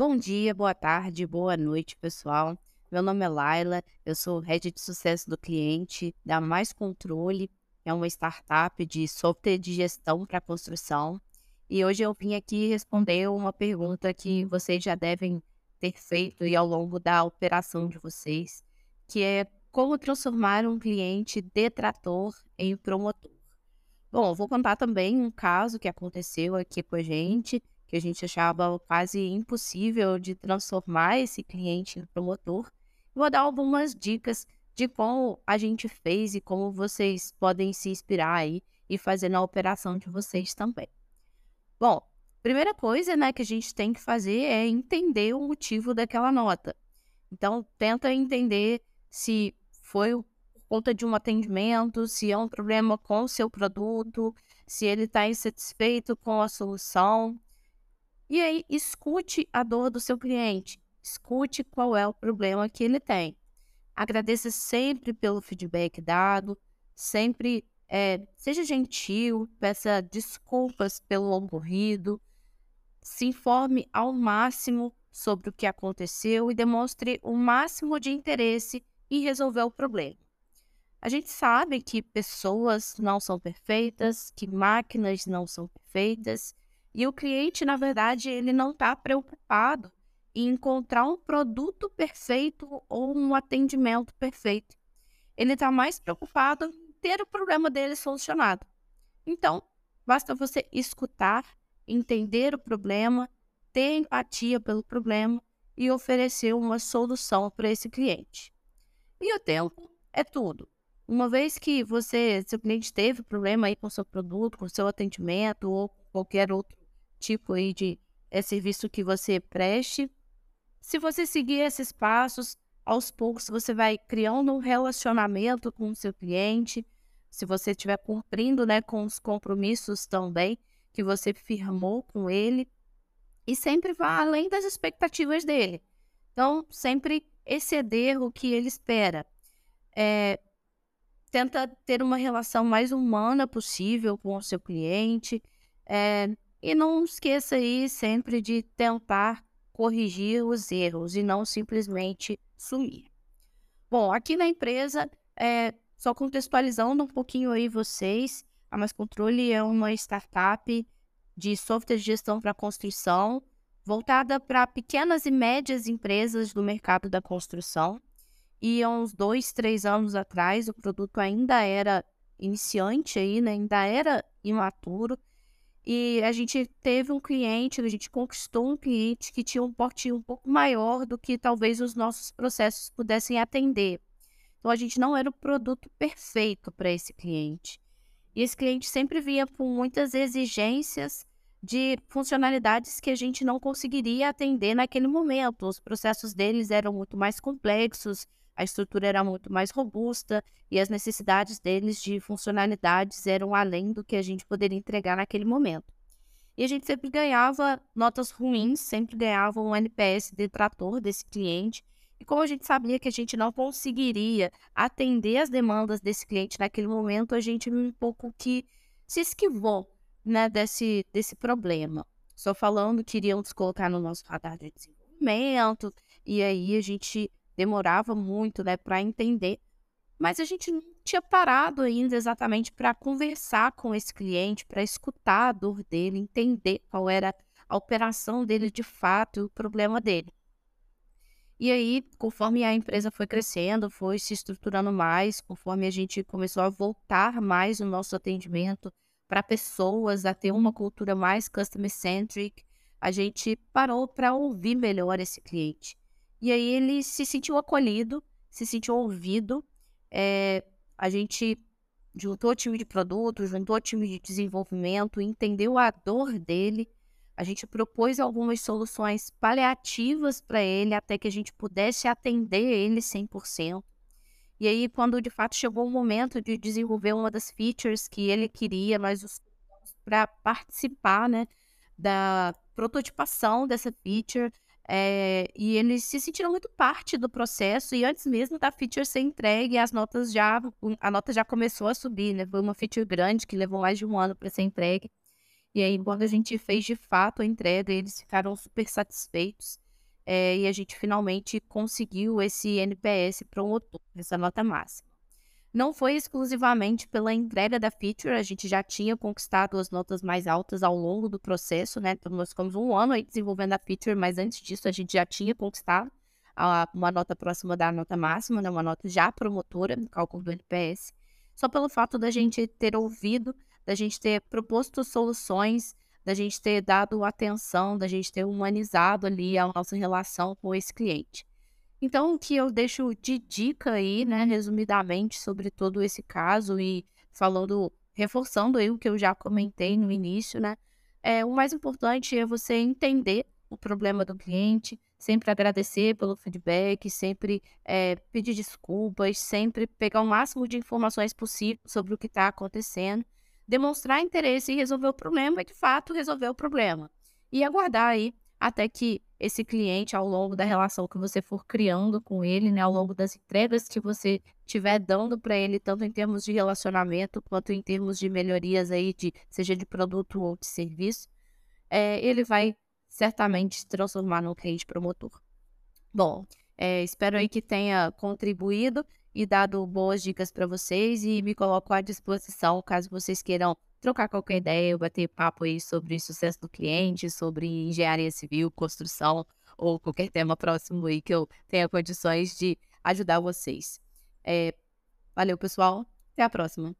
Bom dia, boa tarde, boa noite, pessoal. Meu nome é Laila, eu sou head de sucesso do cliente da Mais Controle, é uma startup de software de gestão para construção. E hoje eu vim aqui responder uma pergunta que vocês já devem ter feito e ao longo da operação de vocês, que é como transformar um cliente detrator em promotor. Bom, vou contar também um caso que aconteceu aqui com a gente, que a gente achava quase impossível de transformar esse cliente em promotor. Vou dar algumas dicas de como a gente fez e como vocês podem se inspirar aí e fazer na operação de vocês também. Bom, primeira coisa, né, que a gente tem que fazer é entender o motivo daquela nota. Então, tenta entender se foi por conta de um atendimento, se é um problema com o seu produto, se ele está insatisfeito com a solução. E aí, escute a dor do seu cliente, escute qual é o problema que ele tem. Agradeça sempre pelo feedback dado, sempre é, seja gentil, peça desculpas pelo ocorrido, se informe ao máximo sobre o que aconteceu e demonstre o máximo de interesse e resolver o problema. A gente sabe que pessoas não são perfeitas, que máquinas não são perfeitas, e o cliente, na verdade, ele não está preocupado em encontrar um produto perfeito ou um atendimento perfeito. Ele está mais preocupado em ter o problema dele solucionado. Então, basta você escutar, entender o problema, ter empatia pelo problema e oferecer uma solução para esse cliente. E o tempo é tudo. Uma vez que você, seu cliente teve problema aí com seu produto, com seu atendimento ou qualquer outro tipo aí de é, serviço que você preste, se você seguir esses passos, aos poucos você vai criando um relacionamento com o seu cliente, se você estiver cumprindo né, com os compromissos também que você firmou com ele, e sempre vá além das expectativas dele. Então, sempre exceder o que ele espera. É, tenta ter uma relação mais humana possível com o seu cliente. É, e não esqueça aí sempre de tentar corrigir os erros e não simplesmente sumir. Bom, aqui na empresa, é, só contextualizando um pouquinho aí vocês, a Mais Controle é uma startup de software de gestão para construção voltada para pequenas e médias empresas do mercado da construção. E há uns dois, três anos atrás, o produto ainda era iniciante aí, né? ainda era imaturo. E a gente teve um cliente, a gente conquistou um cliente que tinha um porte um pouco maior do que talvez os nossos processos pudessem atender. Então a gente não era o produto perfeito para esse cliente. E esse cliente sempre vinha com muitas exigências de funcionalidades que a gente não conseguiria atender naquele momento. Os processos deles eram muito mais complexos, a estrutura era muito mais robusta e as necessidades deles de funcionalidades eram além do que a gente poderia entregar naquele momento. E a gente sempre ganhava notas ruins, sempre ganhava um NPS detrator desse cliente. E como a gente sabia que a gente não conseguiria atender as demandas desse cliente naquele momento, a gente um pouco que se esquivou né, desse, desse problema. Só falando que iríamos colocar no nosso radar de desenvolvimento, e aí a gente demorava muito né, para entender. Mas a gente não tinha parado ainda exatamente para conversar com esse cliente, para escutar a dor dele, entender qual era a operação dele de fato e o problema dele. E aí, conforme a empresa foi crescendo, foi se estruturando mais, conforme a gente começou a voltar mais o nosso atendimento para pessoas, a ter uma cultura mais customer-centric, a gente parou para ouvir melhor esse cliente. E aí ele se sentiu acolhido, se sentiu ouvido. É, a gente juntou time de produto, juntou time de desenvolvimento, entendeu a dor dele. A gente propôs algumas soluções paliativas para ele até que a gente pudesse atender ele 100%. E aí, quando de fato chegou o momento de desenvolver uma das features que ele queria, nós os para participar né, da prototipação dessa feature. É, e eles se sentiram muito parte do processo e antes mesmo da feature ser entregue, as notas já a nota já começou a subir, né? Foi uma feature grande que levou mais de um ano para ser entregue. E aí, quando a gente fez de fato a entrega, eles ficaram super satisfeitos. é, e a gente finalmente conseguiu esse NPS promotor, essa nota máxima. Não foi exclusivamente pela entrega da feature, a gente já tinha conquistado as notas mais altas ao longo do processo, né? Então, nós ficamos um ano aí desenvolvendo a feature, mas antes disso a gente já tinha conquistado a, uma nota próxima da nota máxima, né? Uma nota já promotora no cálculo do NPS. Só pelo fato da gente ter ouvido, da gente ter proposto soluções, da gente ter dado atenção, da gente ter humanizado ali a nossa relação com esse cliente. Então, o que eu deixo de dica aí, né, resumidamente, sobre todo esse caso e falando, reforçando aí o que eu já comentei no início, né, é, o mais importante é você entender o problema do cliente, sempre agradecer pelo feedback, sempre é, pedir desculpas, sempre pegar o máximo de informações possível sobre o que está acontecendo, demonstrar interesse em resolver o problema e, de fato, resolver o problema. E aguardar aí até que esse cliente, ao longo da relação que você for criando com ele, né, ao longo das entregas que você estiver dando para ele, tanto em termos de relacionamento quanto em termos de melhorias aí, de, seja de produto ou de serviço, é, ele vai certamente se transformar num cliente promotor. Bom, é, espero aí que tenha contribuído e dado boas dicas para vocês e me coloco à disposição caso vocês queiram trocar qualquer ideia, bater papo aí sobre sucesso do cliente, sobre engenharia civil, construção ou qualquer tema próximo aí que eu tenha condições de ajudar vocês. É, valeu, pessoal. Até a próxima.